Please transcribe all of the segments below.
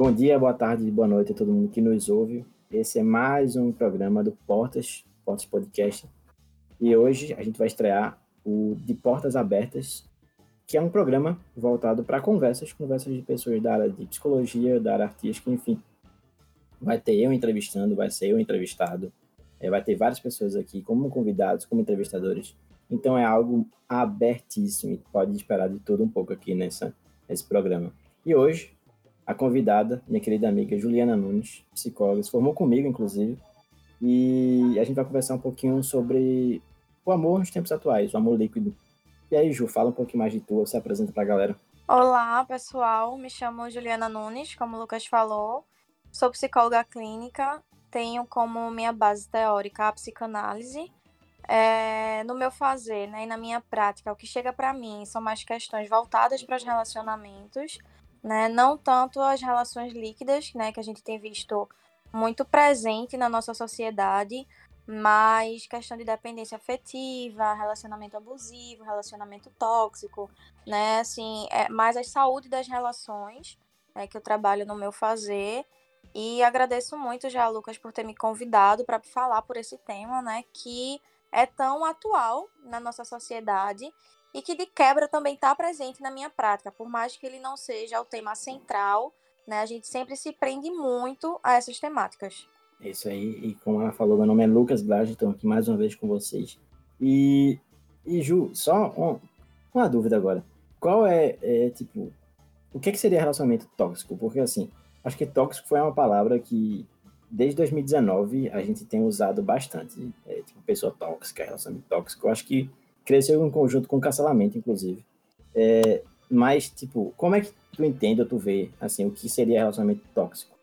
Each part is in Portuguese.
Bom dia, boa tarde, boa noite a todo mundo que nos ouve. Esse é mais um programa do Portas, Portas Podcast. E hoje a gente vai estrear o De Portas Abertas, que é um programa voltado para conversas, conversas de pessoas da área de psicologia, da área artística, enfim. Vai ter eu entrevistando, vai ser eu entrevistado, é, vai ter várias pessoas aqui como convidados, como entrevistadores. Então é algo abertíssimo e pode esperar de tudo um pouco aqui nessa, nesse programa. E hoje a convidada, minha querida amiga Juliana Nunes, psicóloga, se formou comigo, inclusive, e a gente vai conversar um pouquinho sobre o amor nos tempos atuais, o amor líquido. E aí, Ju, fala um pouquinho mais de tu, se apresenta para a galera. Olá, pessoal, me chamo Juliana Nunes, como o Lucas falou, sou psicóloga clínica, tenho como minha base teórica a psicanálise, é, no meu fazer né, e na minha prática, o que chega para mim são mais questões voltadas para os relacionamentos, né? Não tanto as relações líquidas, né, que a gente tem visto muito presente na nossa sociedade, mas questão de dependência afetiva, relacionamento abusivo, relacionamento tóxico, né? Assim, é mais a saúde das relações, né, que eu trabalho no meu fazer. E agradeço muito já, Lucas, por ter me convidado para falar por esse tema, né, que é tão atual na nossa sociedade e que de quebra também está presente na minha prática, por mais que ele não seja o tema central, né? A gente sempre se prende muito a essas temáticas. É isso aí, e como ela falou, meu nome é Lucas Blage, estou aqui mais uma vez com vocês. E, e Ju, só uma, uma dúvida agora. Qual é, é, tipo, o que, é seria relacionamento tóxico? Porque, assim, acho que tóxico foi uma palavra que, desde 2019, a gente tem usado bastante. É, tipo, pessoa tóxica, relacionamento tóxico. Acho que cresceu em conjunto com o cancelamento, inclusive. É, mas, tipo, como é que tu entende ou tu vê, assim, o que seria relacionamento tóxico?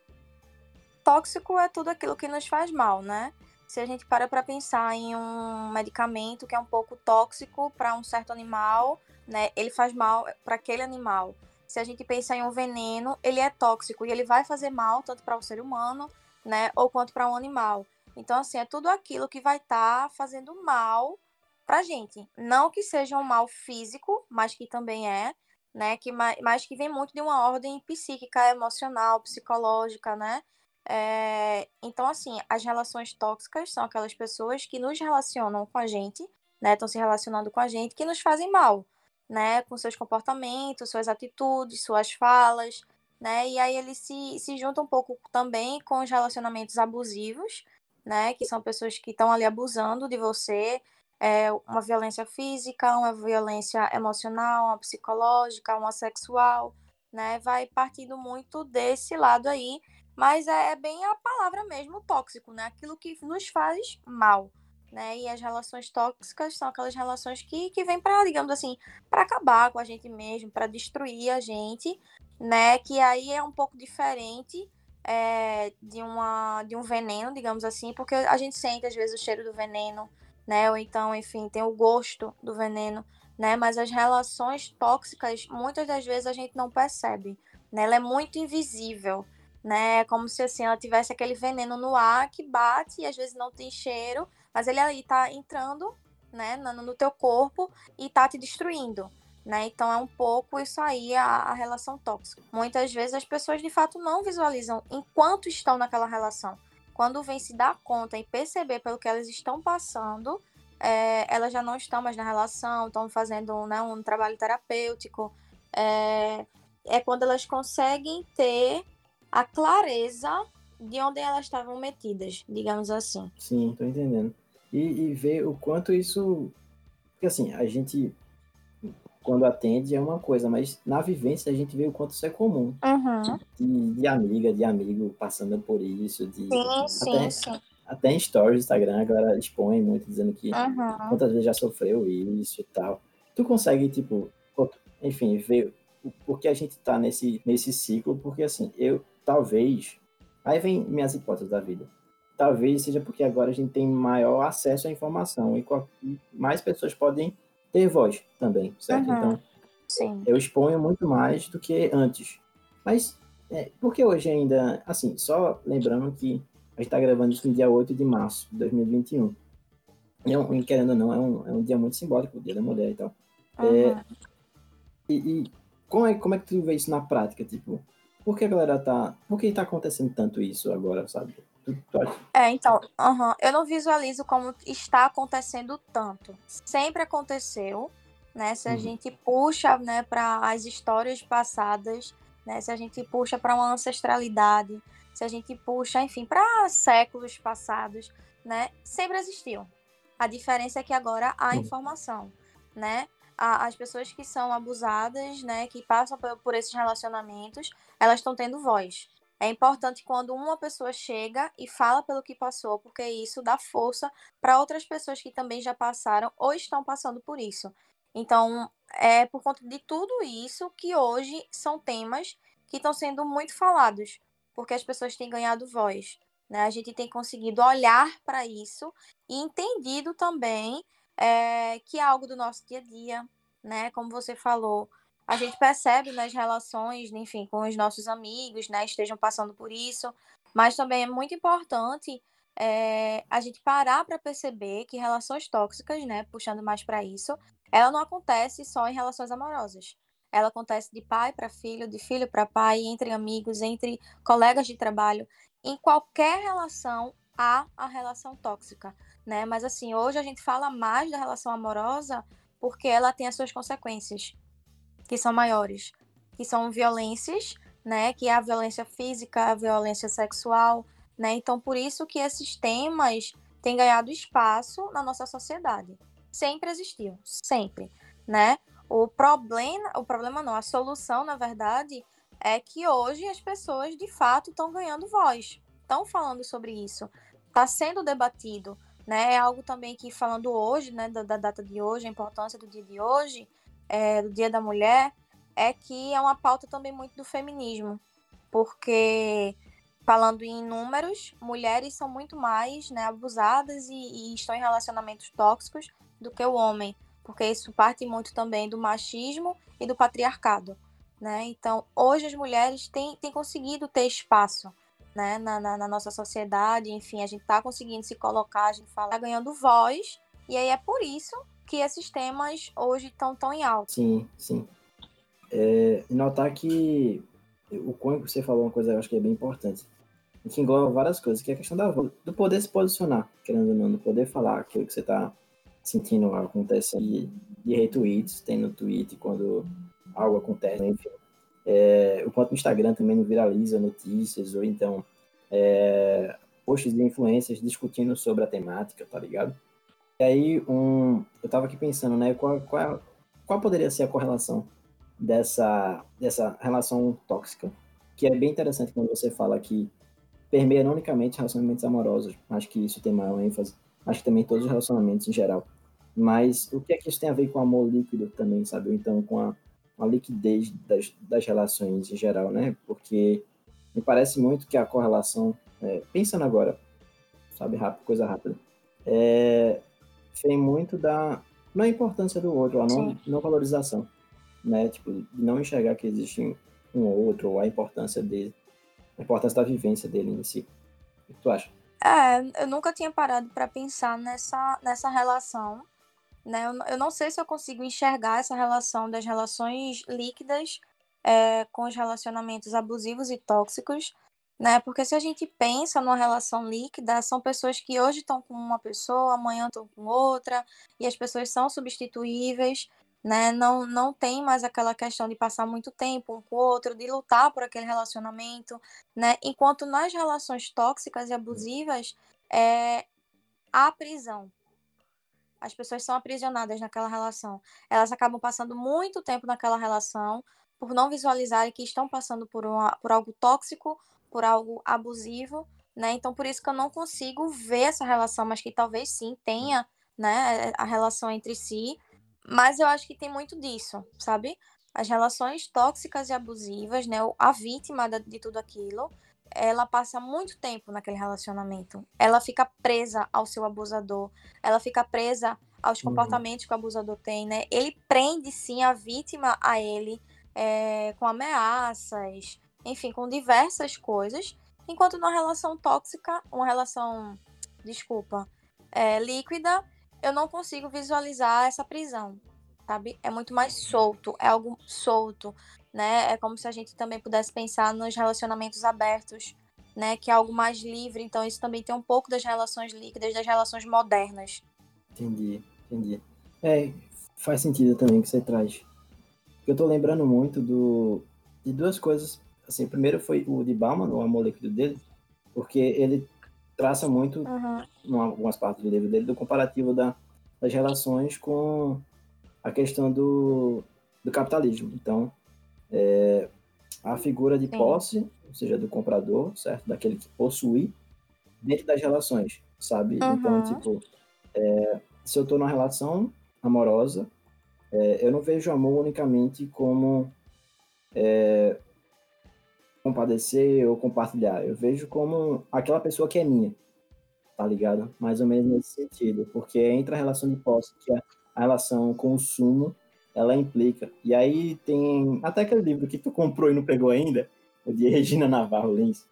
Tóxico é tudo aquilo que nos faz mal, né? Se a gente para para pensar em um medicamento que é um pouco tóxico para um certo animal, né? Ele faz mal para aquele animal. Se a gente pensa em um veneno, ele é tóxico e ele vai fazer mal tanto para o ser humano, né, ou quanto para um animal. Então, assim, é tudo aquilo que vai estar tá fazendo mal pra gente. Não que seja um mal físico, mas que também é, né? Que, mas que vem muito de uma ordem psíquica, emocional, psicológica, né? É, então, assim, as relações tóxicas são aquelas pessoas que nos relacionam com a gente, né? Estão se relacionando com a gente, que nos fazem mal, né? Com seus comportamentos, suas atitudes, suas falas, né? E aí ele se, se junta um pouco também com os relacionamentos abusivos, né? Que são pessoas que estão ali abusando de você, é, uma violência física, uma violência emocional, uma psicológica, uma sexual, né? Vai partindo muito desse lado aí, mas é, é bem a palavra mesmo, tóxico, né? Aquilo que nos faz mal, né? E as relações tóxicas são aquelas relações que, que vêm para, digamos assim, para acabar com a gente mesmo, para destruir a gente, né? Que aí é um pouco diferente é, de, uma, de um veneno, digamos assim, porque a gente sente às vezes o cheiro do veneno, né? Ou então, enfim, tem o gosto do veneno, né? Mas as relações tóxicas, muitas das vezes a gente não percebe, né? Ela é muito invisível, né? É como se assim ela tivesse aquele veneno no ar que bate e às vezes não tem cheiro, mas ele aí tá entrando, né, no, no teu corpo e tá te destruindo. Né? Então é um pouco isso aí a, a, relação tóxica. Muitas vezes as pessoas de fato não visualizam enquanto estão naquela relação quando vem se dar conta e perceber pelo que elas estão passando, é, elas já não estão mais na relação, estão fazendo né, um trabalho terapêutico. É, é quando elas conseguem ter a clareza de onde elas estavam metidas, digamos assim. Sim, tô entendendo. E, e ver o quanto isso. Porque assim, a gente quando atende é uma coisa, mas na vivência a gente vê o quanto isso é comum. Uhum. De, de, amiga, de amigo passando por isso. De, sim, até, sim. Até em stories do Instagram, a galera expõe muito, dizendo que uhum. quantas vezes já sofreu isso e tal. Tu consegue, tipo, enfim, ver por que a gente tá nesse, nesse ciclo, porque assim, eu talvez. Aí vem minhas hipóteses da vida. Talvez seja porque agora a gente tem maior acesso à informação e mais pessoas podem ter voz também, certo? Uhum. Então, Sim. eu exponho muito mais do que antes. Mas, é, porque hoje ainda, assim, só lembrando que a gente está gravando isso no dia 8 de março de 2021. E, um, querendo ou não, é um, é um dia muito simbólico, o Dia da Mulher e tal. Uhum. É, e, e como, é, como é que tu vê isso na prática? Tipo, por que a galera tá. Por que tá acontecendo tanto isso agora, sabe? É, então, uhum, eu não visualizo como está acontecendo tanto. Sempre aconteceu, né? Se a uhum. gente puxa, né, para as histórias passadas, né? Se a gente puxa para uma ancestralidade, se a gente puxa, enfim, para séculos passados, né? Sempre existiu. A diferença é que agora há informação, né? as pessoas que são abusadas, né, que passam por esses relacionamentos, elas estão tendo voz. É importante quando uma pessoa chega e fala pelo que passou, porque isso dá força para outras pessoas que também já passaram ou estão passando por isso. Então, é por conta de tudo isso que hoje são temas que estão sendo muito falados, porque as pessoas têm ganhado voz. Né? A gente tem conseguido olhar para isso e entendido também é, que é algo do nosso dia a dia, né? Como você falou, a gente percebe nas relações, enfim, com os nossos amigos, né, estejam passando por isso, mas também é muito importante é, a gente parar para perceber que relações tóxicas, né, puxando mais para isso, ela não acontece só em relações amorosas. Ela acontece de pai para filho, de filho para pai, entre amigos, entre colegas de trabalho. Em qualquer relação há a relação tóxica, né? Mas assim, hoje a gente fala mais da relação amorosa porque ela tem as suas consequências que são maiores, que são violências, né, que é a violência física, a violência sexual, né? Então, por isso que esses temas têm ganhado espaço na nossa sociedade. Sempre existiu, sempre, né? O problema, o problema não, a solução, na verdade, é que hoje as pessoas de fato estão ganhando voz, estão falando sobre isso, está sendo debatido, né? É algo também que falando hoje, né, da, da data de hoje, a importância do dia de hoje, é, do Dia da Mulher é que é uma pauta também muito do feminismo, porque falando em números, mulheres são muito mais né, abusadas e, e estão em relacionamentos tóxicos do que o homem, porque isso parte muito também do machismo e do patriarcado. Né? Então, hoje as mulheres têm, têm conseguido ter espaço né, na, na, na nossa sociedade, enfim, a gente está conseguindo se colocar, a gente fala, tá ganhando voz, e aí é por isso que esses temas hoje estão tão em alta. Sim, sim. É, notar que o quanto você falou uma coisa eu acho que é bem importante. Que engloba várias coisas, que é a questão da, do poder se posicionar, querendo ou não, do poder falar aquilo que você está sentindo acontecer e, e retweets, tem no tweet quando algo acontece, enfim. É, o quanto o Instagram também não viraliza notícias, ou então é, posts de influências discutindo sobre a temática, tá ligado? E aí, um, eu estava aqui pensando, né, qual, qual, qual poderia ser a correlação dessa, dessa relação tóxica, que é bem interessante quando você fala que permeia não unicamente relacionamentos amorosos, acho que isso tem maior ênfase, acho que também todos os relacionamentos em geral. Mas o que é que isso tem a ver com amor líquido também, sabe? Ou então com a, a liquidez das, das relações em geral, né? Porque me parece muito que a correlação, é, pensando agora, sabe, rápido, coisa rápida, é, vem muito da não a importância do outro, a não, não valorização, né? Tipo, não enxergar que existe um outro, ou a importância dele, a importância da vivência dele em si. O que tu acha? É, eu nunca tinha parado para pensar nessa, nessa relação, né? Eu, eu, não sei se eu consigo enxergar essa relação das relações líquidas é, com os relacionamentos abusivos e tóxicos, né? Porque se a gente pensa numa relação líquida, são pessoas que hoje estão com uma pessoa, amanhã estão com outra, e as pessoas são substituíveis, né? Não, não tem mais aquela questão de passar muito tempo um com o outro, de lutar por aquele relacionamento, né? Enquanto nas relações tóxicas e abusivas, é a prisão. As pessoas são aprisionadas naquela relação. Elas acabam passando muito tempo naquela relação por não visualizarem que estão passando por, uma, por algo tóxico por algo abusivo, né? Então por isso que eu não consigo ver essa relação, mas que talvez sim tenha, né, a relação entre si, mas eu acho que tem muito disso, sabe? As relações tóxicas e abusivas, né, a vítima de tudo aquilo, ela passa muito tempo naquele relacionamento. Ela fica presa ao seu abusador, ela fica presa aos uhum. comportamentos que o abusador tem, né? Ele prende sim a vítima a ele é, com ameaças, enfim, com diversas coisas, enquanto numa relação tóxica, uma relação, desculpa, é, líquida, eu não consigo visualizar essa prisão, sabe? É muito mais solto, é algo solto. né? É como se a gente também pudesse pensar nos relacionamentos abertos, né? Que é algo mais livre. Então, isso também tem um pouco das relações líquidas, das relações modernas. Entendi, entendi. É, faz sentido também que você traz. Eu tô lembrando muito do, de duas coisas. Assim, primeiro foi o de Bauman, o amor líquido dele, porque ele traça muito, uhum. em algumas partes do livro dele, do comparativo da, das relações com a questão do, do capitalismo. Então, é, a figura de Sim. posse, ou seja, do comprador, certo? Daquele que possui, dentro das relações, sabe? Uhum. Então, tipo, é, se eu estou numa relação amorosa, é, eu não vejo amor unicamente como é, compadecer ou compartilhar. Eu vejo como aquela pessoa que é minha, tá ligado? Mais ou menos nesse sentido, porque entra a relação de posse, que é a relação consumo, ela implica. E aí tem até aquele livro que tu comprou e não pegou ainda, o de Regina Navarro Lins.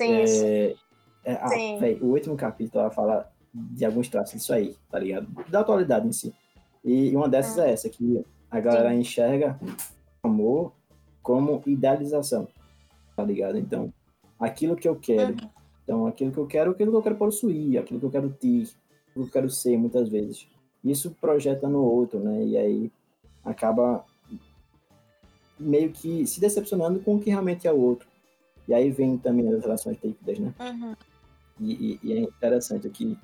Sim, é, é, a, véio, o último capítulo ela fala de alguns traços disso aí, tá ligado? Da atualidade em si. E uma dessas é, é essa, que a galera Sim. enxerga amor como idealização, tá ligado? Então, aquilo que eu quero. Uhum. Então, aquilo que eu quero, aquilo que eu quero possuir, aquilo que eu quero ter, aquilo que eu quero ser, muitas vezes. Isso projeta no outro, né? E aí acaba meio que se decepcionando com o que realmente é o outro. E aí vem também as relações líquidas, né? Uhum. E, e, e, é interessante o que,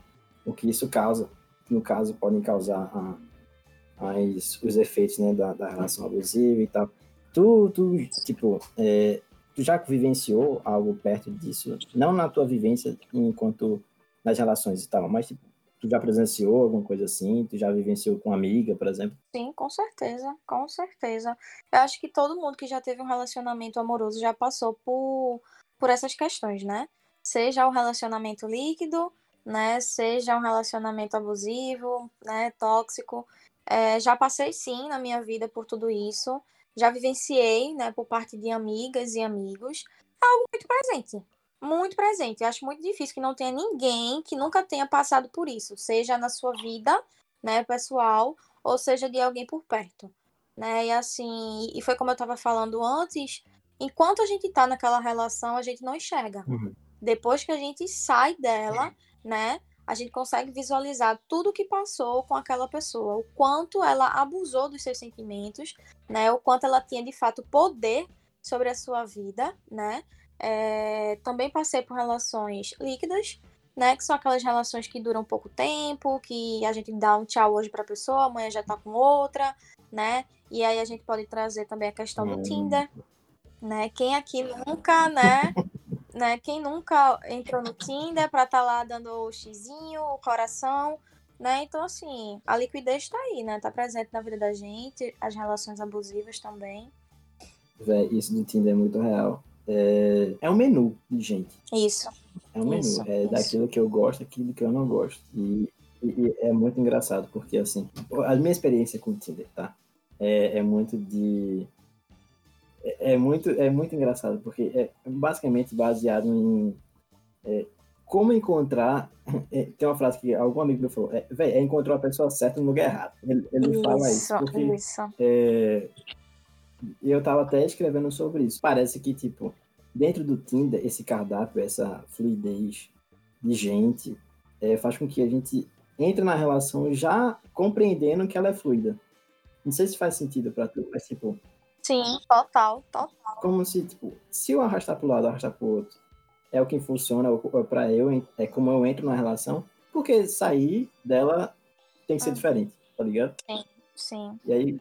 o que isso causa. No caso, podem causar a, as, os efeitos né, da, da relação abusiva e tal. Tu, tu tipo, é, tu já vivenciou algo perto disso? Não na tua vivência enquanto nas relações e tal, mas tipo, Tu já presenciou alguma coisa assim? Tu já vivenciou com amiga, por exemplo? Sim, com certeza, com certeza. Eu acho que todo mundo que já teve um relacionamento amoroso já passou por, por essas questões, né? Seja o relacionamento líquido, né? Seja um relacionamento abusivo, né? Tóxico. É, já passei sim na minha vida por tudo isso. Já vivenciei, né? Por parte de amigas e amigos. É algo muito presente, muito presente. Eu acho muito difícil que não tenha ninguém que nunca tenha passado por isso, seja na sua vida, né, pessoal, ou seja de alguém por perto, né? E assim, e foi como eu estava falando antes, enquanto a gente está naquela relação, a gente não enxerga. Uhum. Depois que a gente sai dela, né, a gente consegue visualizar tudo o que passou com aquela pessoa, o quanto ela abusou dos seus sentimentos, né, o quanto ela tinha de fato poder sobre a sua vida, né? É, também passei por relações líquidas, né? Que são aquelas relações que duram pouco tempo, que a gente dá um tchau hoje pra pessoa, amanhã já tá com outra, né? E aí a gente pode trazer também a questão do Tinder, né? Quem aqui nunca, né? Né? Quem nunca entrou no Tinder pra estar tá lá dando o xizinho, o coração, né? Então, assim, a liquidez tá aí, né? Tá presente na vida da gente, as relações abusivas também. Véi, isso do Tinder é muito real é, é um menu de gente. Isso. É um isso, menu. É isso. daquilo que eu gosto, aquilo que eu não gosto. E, e, e, é muito engraçado, porque assim, a minha experiência com o Tinder, tá? É, é muito de. É, é, muito, é muito engraçado, porque é basicamente baseado em é, como encontrar. É, tem uma frase que algum amigo meu falou: é, véi, é encontrar a pessoa certa no lugar errado. Ele, ele isso, fala isso. Porque, isso. É, eu tava até escrevendo sobre isso. Parece que, tipo, dentro do Tinder, esse cardápio, essa fluidez de gente, é, faz com que a gente entre na relação já compreendendo que ela é fluida. Não sei se faz sentido para tu, mas tipo. Sim, total, total. Como se, tipo, se eu arrastar pro lado, arrastar pro outro, é o que funciona para eu, é como eu entro na relação, porque sair dela tem que ser hum. diferente, tá ligado? Sim, sim. E aí,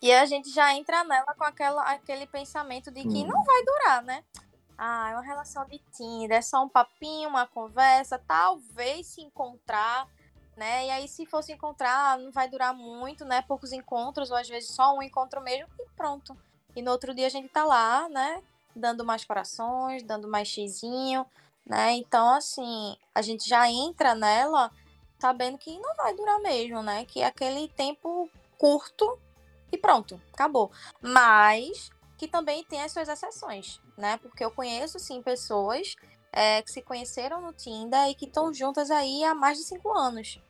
e a gente já entra nela com aquela, aquele pensamento de que hum. não vai durar, né? Ah, é uma relação de Tinder, é só um papinho, uma conversa, talvez se encontrar, né? E aí, se fosse encontrar, não vai durar muito, né? Poucos encontros, ou às vezes só um encontro mesmo, e pronto. E no outro dia a gente tá lá, né? Dando mais corações, dando mais xizinho, né? Então, assim, a gente já entra nela sabendo que não vai durar mesmo, né? Que é aquele tempo curto e pronto, acabou. Mas que também tem as suas exceções, né? Porque eu conheço, sim, pessoas é, que se conheceram no Tinder e que estão juntas aí há mais de cinco anos.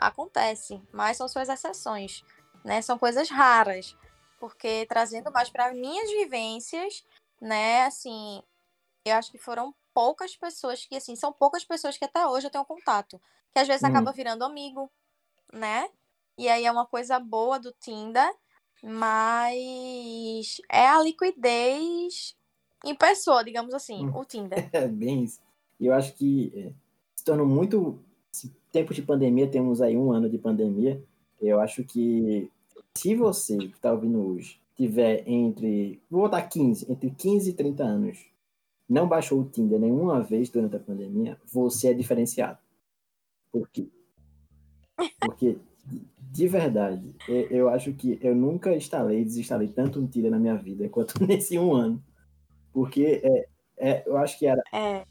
Acontece, mas são suas exceções, né? São coisas raras. Porque trazendo mais para minhas vivências, né, assim, eu acho que foram poucas pessoas que, assim, são poucas pessoas que até hoje eu tenho contato. Que às vezes hum. acaba virando amigo, né? E aí é uma coisa boa do Tinder, mas é a liquidez em pessoa, digamos assim, hum. o Tinder. É bem isso. E eu acho que é, se tornou muito. Tempo de pandemia, temos aí um ano de pandemia. Eu acho que se você que está ouvindo hoje tiver entre. Vou botar 15, entre 15 e 30 anos, não baixou o Tinder nenhuma vez durante a pandemia, você é diferenciado. Por quê? Porque, de verdade, eu acho que eu nunca instalei, desinstalei tanto um Tinder na minha vida quanto nesse um ano. Porque é, é, eu acho que era. É.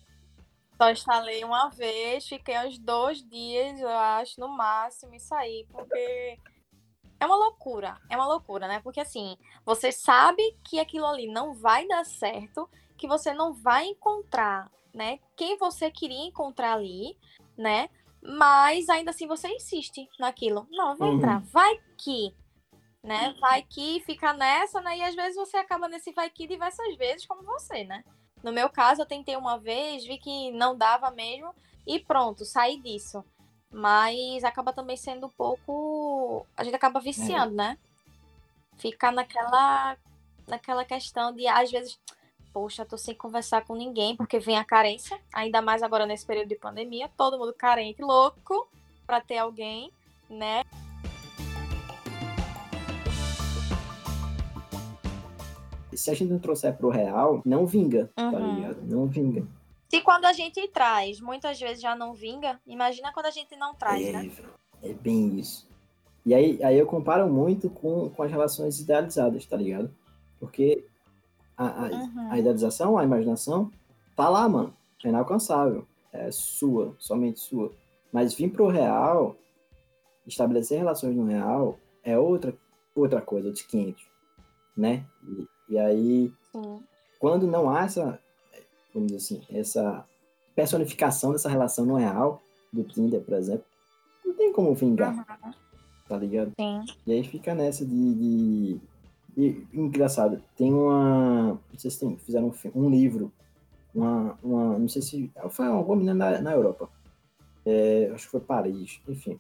Só instalei uma vez, fiquei uns dois dias, eu acho, no máximo, e saí, porque é uma loucura, é uma loucura, né? Porque assim, você sabe que aquilo ali não vai dar certo, que você não vai encontrar, né, quem você queria encontrar ali, né? Mas ainda assim você insiste naquilo. Não, vou uhum. entrar, vai que, né? Vai que fica nessa, né? E às vezes você acaba nesse vai que diversas vezes, como você, né? No meu caso, eu tentei uma vez, vi que não dava mesmo e pronto, saí disso. Mas acaba também sendo um pouco. A gente acaba viciando, é. né? Fica naquela, naquela questão de, às vezes, poxa, tô sem conversar com ninguém, porque vem a carência, ainda mais agora nesse período de pandemia, todo mundo carente, louco para ter alguém, né? Se a gente não trouxer pro real, não vinga, tá uhum. tá ligado? Não vinga. Se quando a gente traz, muitas vezes já não vinga, imagina quando a gente não traz, é, né? É bem isso. E aí, aí eu comparo muito com, com as relações idealizadas, tá ligado? Porque a, a, uhum. a idealização, a imaginação, tá lá, mano. É inalcançável. É sua, somente sua. Mas vir pro real, estabelecer relações no real, é outra, outra coisa, outros 500, né? E, e aí, Sim. quando não há essa, vamos dizer assim, essa personificação dessa relação no real, do Tinder, por exemplo, não tem como vingar. Uhum. Tá ligado? Sim. E aí fica nessa de. de... E, engraçado, tem uma. Não sei se tem, fizeram um, um livro. Uma, uma. Não sei se. Foi alguma menina na, na Europa. É, acho que foi Paris, enfim.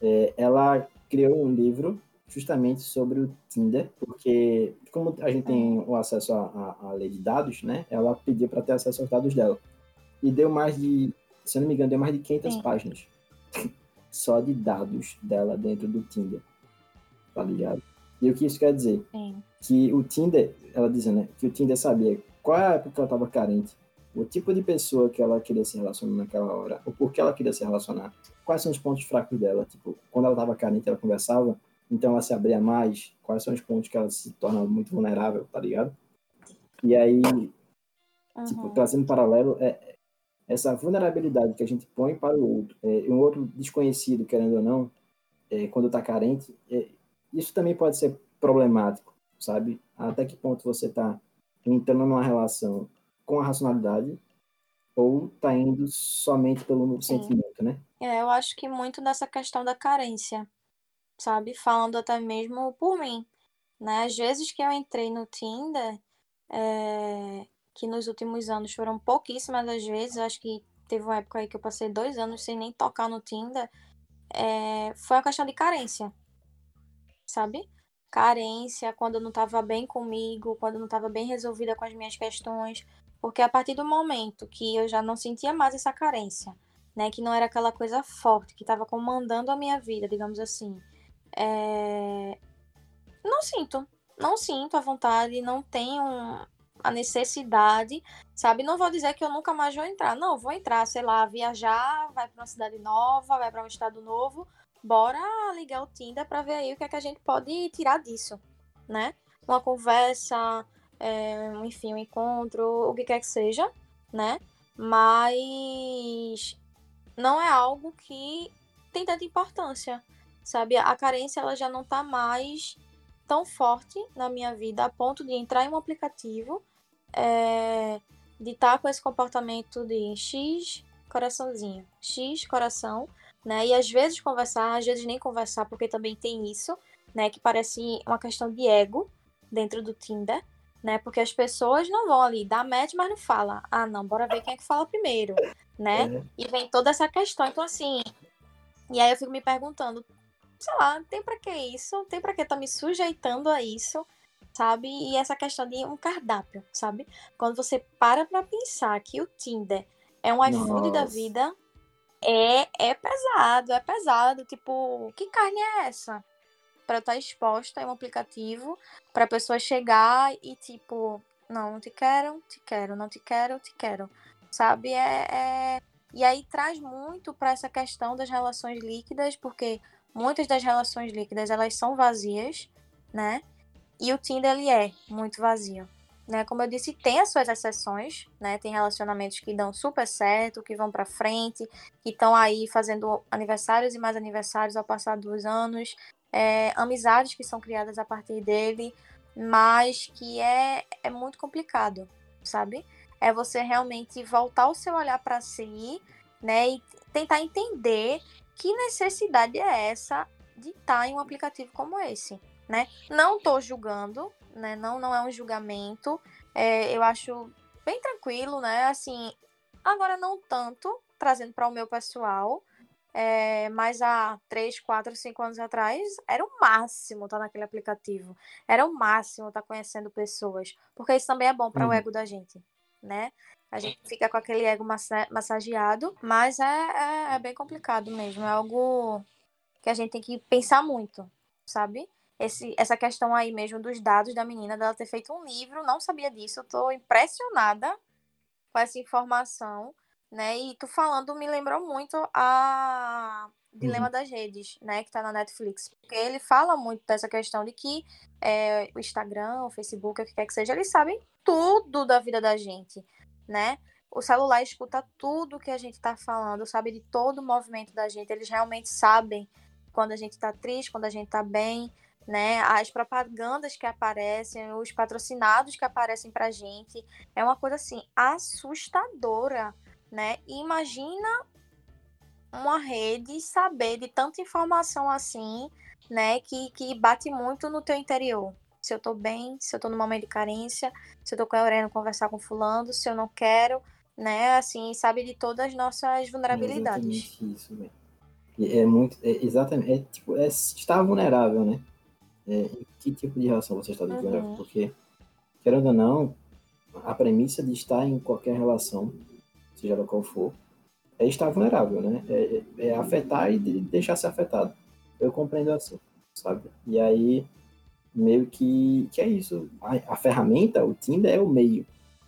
É, ela criou um livro justamente sobre o Tinder, porque como a gente tem o acesso à lei de dados, né? Ela pediu para ter acesso aos dados dela. E deu mais de, se eu não me engano, deu mais de 500 Sim. páginas só de dados dela dentro do Tinder. Tá ligado? E o que isso quer dizer? Sim. Que o Tinder, ela dizendo, né? Que o Tinder sabia qual é a época que ela estava carente, o tipo de pessoa que ela queria se relacionar naquela hora, o porquê ela queria se relacionar, quais são os pontos fracos dela. Tipo, quando ela estava carente, ela conversava então ela se abria mais, quais são os pontos que ela se torna muito vulnerável, tá ligado? E aí, uhum. tipo, trazendo paralelo, é, essa vulnerabilidade que a gente põe para o outro, é, um outro desconhecido, querendo ou não, é, quando está carente, é, isso também pode ser problemático, sabe? Até que ponto você está entrando numa relação com a racionalidade ou está indo somente pelo Sim. sentimento, né? É, eu acho que muito dessa questão da carência sabe? Falando até mesmo por mim, né? Às vezes que eu entrei no Tinder, é... que nos últimos anos foram pouquíssimas das vezes, acho que teve uma época aí que eu passei dois anos sem nem tocar no Tinder, é... foi a questão de carência, sabe? Carência, quando eu não estava bem comigo, quando eu não estava bem resolvida com as minhas questões, porque a partir do momento que eu já não sentia mais essa carência, né, que não era aquela coisa forte que estava comandando a minha vida, digamos assim, é... Não sinto. Não sinto a vontade, não tenho a necessidade, sabe? Não vou dizer que eu nunca mais vou entrar. Não, vou entrar, sei lá, viajar, vai para uma cidade nova, vai para um estado novo. Bora ligar o Tinder para ver aí o que é que a gente pode tirar disso, né? Uma conversa, é, enfim, um encontro, o que quer que seja, né? Mas não é algo que tem tanta importância sabe? A carência ela já não tá mais tão forte na minha vida a ponto de entrar em um aplicativo, é, de estar tá com esse comportamento de X coraçãozinho, X coração, né? E às vezes conversar, às vezes nem conversar, porque também tem isso, né? Que parece uma questão de ego, dentro do Tinder, né? Porque as pessoas não vão ali dar match, mas não fala. Ah, não, bora ver quem é que fala primeiro, né? É. E vem toda essa questão. Então, assim. E aí eu fico me perguntando, sei lá, tem para que isso? Tem para que tá me sujeitando a isso? Sabe? E essa questão de um cardápio, sabe? Quando você para pra pensar que o Tinder é um iFood da vida, é, é pesado, é pesado. Tipo, que carne é essa? Para estar exposta em um aplicativo, para a pessoa chegar e tipo, não, não te quero, te quero, não te quero, te quero. Sabe? É, é... E aí traz muito para essa questão das relações líquidas, porque muitas das relações líquidas elas são vazias, né? E o Tinder ele é muito vazio né? Como eu disse, tem as suas exceções, né? Tem relacionamentos que dão super certo, que vão para frente, que estão aí fazendo aniversários e mais aniversários ao passar dos anos, é, amizades que são criadas a partir dele, mas que é, é muito complicado, sabe? É você realmente voltar o seu olhar para si, né? E tentar entender que necessidade é essa de estar em um aplicativo como esse, né? Não estou julgando, né? Não, não é um julgamento. É, eu acho bem tranquilo, né? Assim, agora não tanto, trazendo para o meu pessoal. É, mas há 3, 4, 5 anos atrás era o máximo estar tá naquele aplicativo. Era o máximo estar tá conhecendo pessoas. Porque isso também é bom para uhum. o ego da gente, né? A gente fica com aquele ego massa massageado, mas é, é, é bem complicado mesmo. É algo que a gente tem que pensar muito, sabe? esse, essa questão aí mesmo dos dados da menina, dela ter feito um livro, não sabia disso, eu tô impressionada com essa informação, né? E tu falando me lembrou muito a Dilema uhum. das Redes, né? Que tá na Netflix. Porque ele fala muito dessa questão de que é, o Instagram, o Facebook, o que quer que seja, eles sabem tudo da vida da gente, né? O celular escuta tudo que a gente tá falando, sabe de todo o movimento da gente. Eles realmente sabem quando a gente tá triste, quando a gente tá bem, né? As propagandas que aparecem, os patrocinados que aparecem pra gente, é uma coisa assim assustadora, né? E imagina uma rede saber de tanta informação assim, né, que, que bate muito no teu interior. Se eu tô bem, se eu tô no momento de carência, se eu tô querendo conversar com fulano, se eu não quero, né, assim, sabe de todas as nossas vulnerabilidades. É isso. É muito, é, exatamente, é tipo, é estar vulnerável, né? é, que tipo de relação você está vivendo. Uhum. Porque, querendo ou não, a premissa de estar em qualquer relação, seja ela qual for, é estar vulnerável, né? É, é, é afetar e deixar ser afetado. Eu compreendo assim, sabe? E aí, meio que, que é isso. A, a ferramenta, o Tinder é o meio,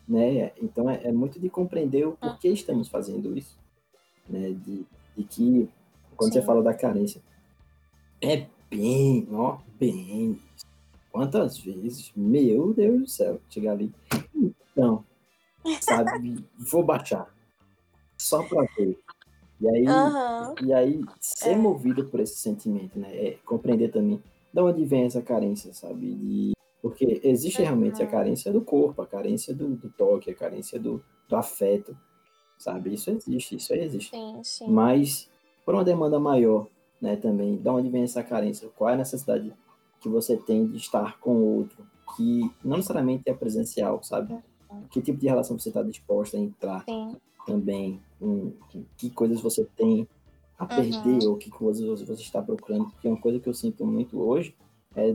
né? Então, é, é muito de compreender o porquê uhum. estamos fazendo isso, né? De, de que, quando Sim. você fala da carência, é bem, ó, bem. Quantas vezes? Meu Deus do céu, chegar ali. Então, sabe, vou baixar. Só pra ver. E aí, uhum. e aí ser é. movido por esse sentimento, né? É compreender também de onde vem essa carência, sabe? De, porque existe uhum. realmente a carência do corpo, a carência do, do toque, a carência do, do afeto, sabe? Isso existe, isso aí existe. Sim, sim. Mas por uma demanda maior né, também, de onde vem essa carência, qual é a necessidade que você tem de estar com o outro, que não necessariamente é presencial, sabe? Que tipo de relação você está disposta a entrar Sim. também, que, que, coisas você tem a perder, uhum. ou que coisas você está procurando, porque uma coisa que eu sinto muito hoje é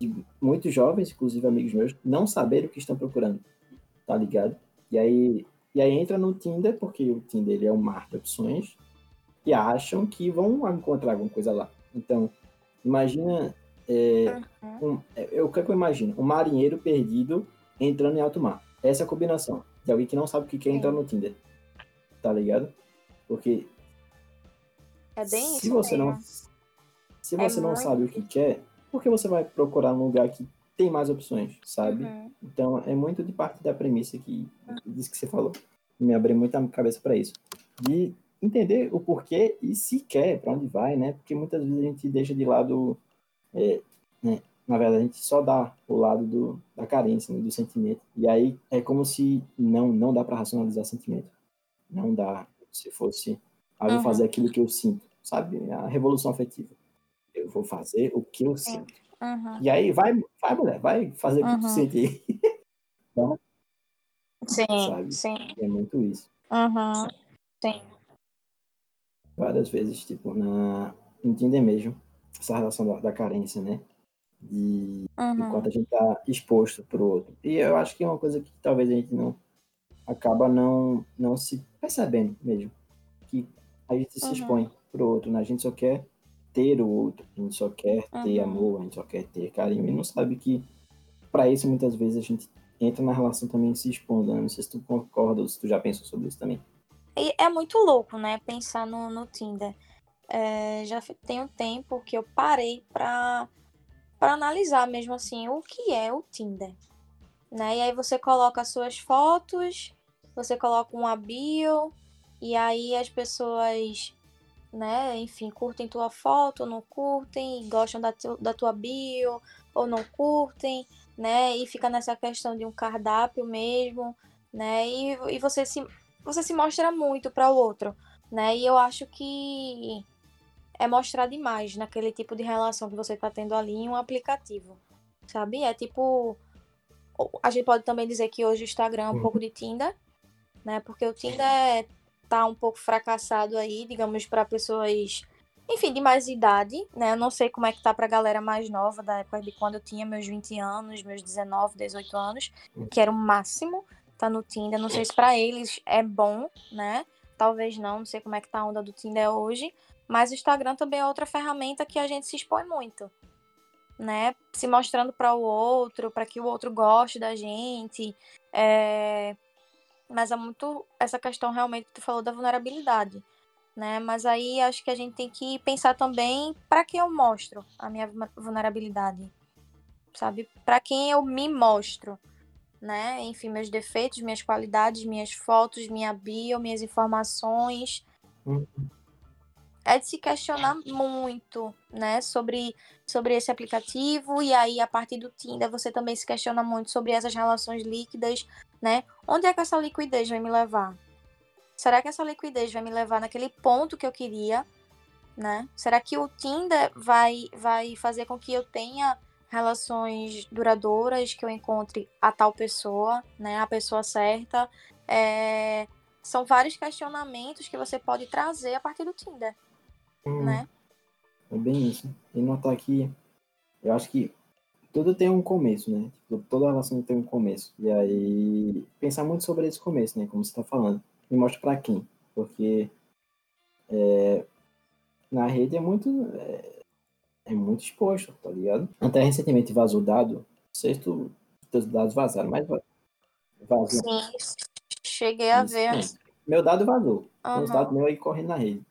de muitos jovens, inclusive amigos meus, não saber o que estão procurando, tá ligado? E aí, e aí entra no Tinder, porque o Tinder ele é um mar de opções, e acham que vão encontrar alguma coisa lá. Então, imagina. É, uhum. um, é, o que, é que eu imagino? Um marinheiro perdido entrando em alto mar. Essa é a combinação de alguém que não sabe o que quer entrar no Tinder. Tá ligado? Porque. É bem se. Você mesmo. não, se você é não muito... sabe o que quer, por que você vai procurar um lugar que tem mais opções, sabe? Uhum. Então, é muito de parte da premissa que, uhum. que você falou. Me abriu muita cabeça para isso. De entender o porquê e se quer, para onde vai, né? Porque muitas vezes a gente deixa de lado, é, né? na verdade, a gente só dá o lado do, da carência, né? do sentimento. E aí é como se não, não dá para racionalizar sentimento. Não dá. Se fosse, ah, eu vou uhum. fazer aquilo que eu sinto, sabe? A revolução afetiva. Eu vou fazer o que eu sinto. Uhum. E aí, vai, vai, mulher, vai fazer o que tu sente aí. Sim, Sabe? sim. É muito isso. Uhum. Sim. Várias vezes, tipo, na, no Tinder mesmo, essa relação da, da carência, né? De Uhum. enquanto a gente tá exposto pro outro. E eu acho que é uma coisa que talvez a gente não acaba não, não se percebendo mesmo. Que a gente se Uhum. expõe pro outro, né? A gente só quer ter o outro, a gente só quer ter Uhum. amor, a gente só quer ter carinho e não sabe que para isso muitas vezes a gente entra na relação também se expondo, né? Não sei se tu concorda ou se tu já pensou sobre isso também. E é muito louco, né? Pensar no, no Tinder. É, já tem um tempo que eu parei pra, pra analisar mesmo assim o que é o Tinder. Né? E aí você coloca as suas fotos, você coloca uma bio, e aí as pessoas, né, enfim, curtem tua foto, ou não curtem, gostam da, tu- da tua bio, ou não curtem, né? E fica nessa questão de um cardápio mesmo, né? E, e você se você se mostra muito para o outro, né? E eu acho que é mostrar demais naquele tipo de relação que você tá tendo ali em um aplicativo, sabe? É tipo a gente pode também dizer que hoje o Instagram é um Uhum. pouco de Tinder, né? Porque o Tinder tá um pouco fracassado aí, digamos, para pessoas, enfim, de mais idade, né? Eu não sei como é que tá pra galera mais nova, da época de quando eu tinha meus 20 anos, meus 19, 18 anos, que era o máximo tá no Tinder. Não sei se pra eles é bom, né? Talvez não, não sei como é que tá a onda do Tinder hoje, mas o Instagram também é outra ferramenta que a gente se expõe muito, né? Se mostrando para o outro, para que o outro goste da gente. É... Mas é muito essa questão realmente que tu falou da vulnerabilidade, né? Mas aí acho que a gente tem que pensar também para que eu mostro a minha vu- vulnerabilidade, sabe? Para quem eu me mostro, né? Enfim, meus defeitos, minhas qualidades, minhas fotos, minha bio, minhas informações. Uhum. É de se questionar muito, né, sobre, sobre esse aplicativo, e aí a partir do Tinder você também se questiona muito sobre essas relações líquidas, né? Onde é que essa liquidez vai me levar? Será que essa liquidez vai me levar naquele ponto que eu queria, né? Será que o Tinder vai, vai fazer com que eu tenha relações duradouras, que eu encontre a tal pessoa, né? A pessoa certa. É, São vários questionamentos que você pode trazer a partir do Tinder, Hum, né? É bem isso. E notar que eu acho que tudo tem um começo, né? Tipo, toda relação tem um começo. E aí, pensar muito sobre esse começo, né? Como você tá falando. Me mostra pra quem. Porque é, na rede é muito. É, é muito exposto, tá ligado? Até recentemente vazou dado. Não sei se tu, teus dados vazaram, mas va- vazou. Sim, cheguei a ver. pronto. Meu dado vazou. Tem uns dados meus aí correndo na rede.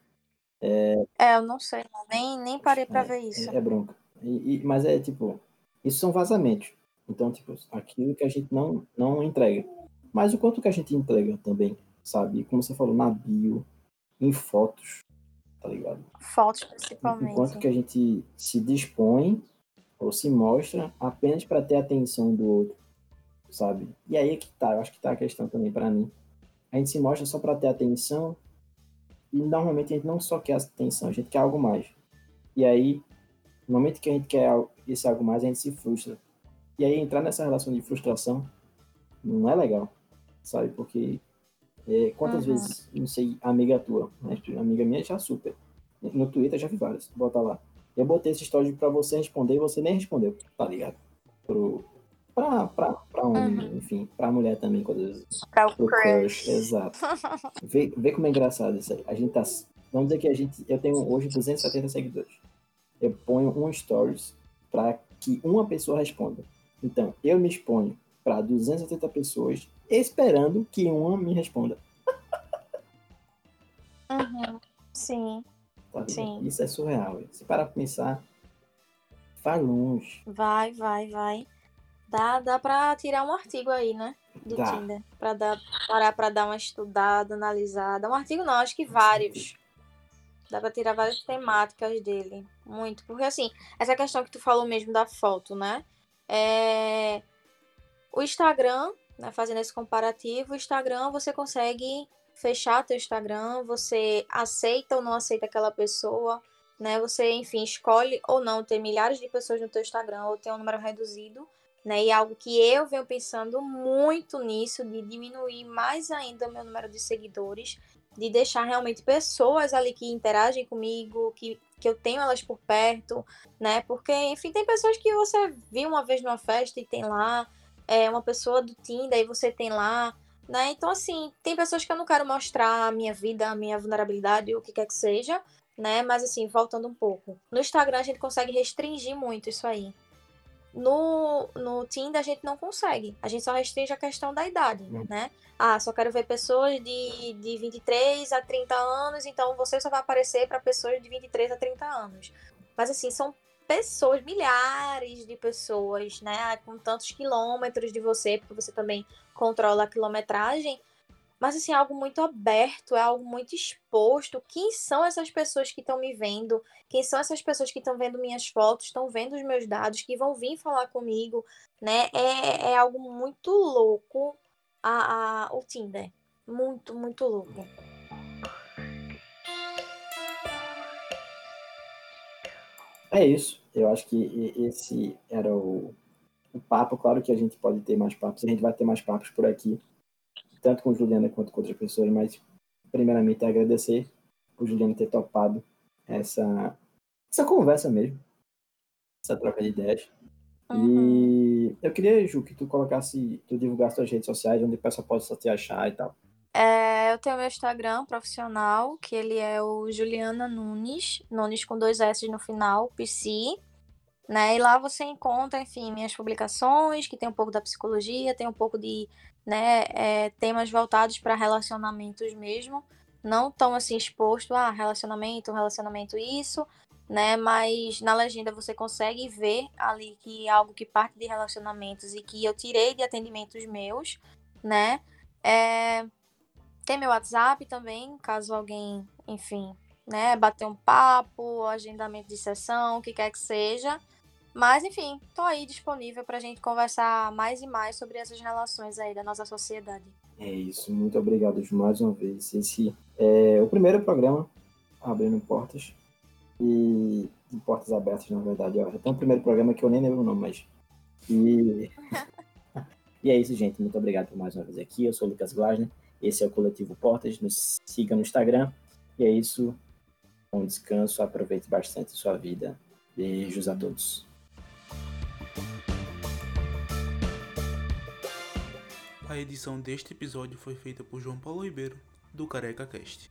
É, eu não sei, nem, nem parei pra É, ver isso. É, é bronca. E- e- mas é tipo, isso são vazamentos. Então, tipo, aquilo que a gente não, não entrega. Mas o quanto que a gente entrega também, sabe? Como você falou, na bio, em fotos, tá ligado? Fotos, O principalmente. quanto que a gente se dispõe ou se mostra apenas para ter a atenção do outro, sabe? E aí é que tá, eu acho que tá a questão também para mim. A gente se mostra só para ter atenção e normalmente a gente não só quer atenção, a gente quer algo mais. E aí, no momento que a gente quer esse algo mais, a gente se frustra. E aí entrar nessa relação de frustração não é legal, sabe? Porque é, quantas Uhum. vezes, não sei, amiga tua, né? amiga minha já super. No Twitter já vi várias, bota lá. Eu botei esse story pra você responder e você nem respondeu, tá ligado? Pro, pra, pra, pra homem, Uhum. enfim, pra mulher também, quando vezes Pra o crush. exato. Vê, vê como é engraçado isso aí. A gente tá. Vamos dizer que a gente. Eu tenho hoje 270 seguidores. Eu ponho um stories para que uma pessoa responda. Então, eu me exponho para 270 pessoas esperando que uma me responda. Uhum. Sim, tá? Sim. Isso é surreal. Se parar pra pensar, vai longe. vai, vai, vai. Dá, dá pra tirar um artigo aí, né? Do Dá. Tinder. Pra dar, parar pra dar uma estudada, analisada. Um artigo não, acho que vários. Dá pra tirar várias temáticas dele. Muito. Porque assim, essa questão que tu falou mesmo da foto, né? É... O Instagram, né, fazendo esse comparativo, o Instagram você consegue fechar teu Instagram, você aceita ou não aceita aquela pessoa, né? Você, enfim, escolhe ou não ter milhares de pessoas no teu Instagram ou ter um número reduzido, né? E algo que eu venho pensando muito nisso, de diminuir mais ainda o meu número de seguidores, de deixar realmente pessoas ali que interagem comigo, que, que eu tenho elas por perto, né? Porque, enfim, tem pessoas que você viu uma vez numa festa e tem lá, é uma pessoa do Tinder e você tem lá, né? Então, assim, tem pessoas que eu não quero mostrar a minha vida, a minha vulnerabilidade, o que quer que seja, né? Mas, assim, voltando um pouco. No Instagram a gente consegue restringir muito isso aí. No, no Tinder a gente não consegue. A gente só restringe a questão da idade, hum. né? Ah, só quero ver pessoas de, de 23 a 30 anos, então você só vai aparecer para pessoas de 23 a 30 anos. Mas assim, são pessoas, milhares de pessoas, né? Com tantos quilômetros de você, porque você também controla a quilometragem. Mas, assim, algo muito aberto, é algo muito exposto. Quem são essas pessoas que estão me vendo? Quem são essas pessoas que estão vendo minhas fotos, estão vendo os meus dados, que vão vir falar comigo, né? É, é algo muito louco a, a, o Tinder. Muito, muito louco. É isso. Eu acho que esse era o, o papo. Claro que a gente pode ter mais papos, a gente vai ter mais papos por aqui tanto com Juliana quanto com outras pessoas, mas primeiramente agradecer por Juliana ter topado essa, essa conversa mesmo, essa troca de ideias. Uhum. E eu queria, Ju, que tu colocasse, tu divulgasse suas redes sociais, onde o pessoal pode só te achar e tal. É, eu tenho meu Instagram profissional, que ele é o Juliana Nunes, Nunes com dois S no final, PC. Né? E lá você encontra, enfim, minhas publicações, que tem um pouco da psicologia, tem um pouco de né, é, temas voltados para relacionamentos mesmo, não tão assim exposto a ah, relacionamento, relacionamento isso, né, mas na legenda você consegue ver ali que é algo que parte de relacionamentos e que eu tirei de atendimentos meus, né, é, tem meu WhatsApp também, caso alguém, enfim, né, bater um papo, agendamento de sessão, o que quer que seja, mas, enfim, tô aí disponível pra gente conversar mais e mais sobre essas relações aí da nossa sociedade. É isso, muito obrigado mais uma vez. Esse é o primeiro programa abrindo portas e portas abertas, na verdade. Tem um primeiro programa que eu nem lembro o nome, mas. E... e é isso, gente. Muito obrigado por mais uma vez aqui. Eu sou o Lucas Glasner. Esse é o Coletivo Portas. Nos siga no Instagram. E é isso. Bom descanso. Aproveite bastante sua vida. Beijos a todos. A edição deste episódio foi feita por João Paulo Ribeiro, do Careca Cast.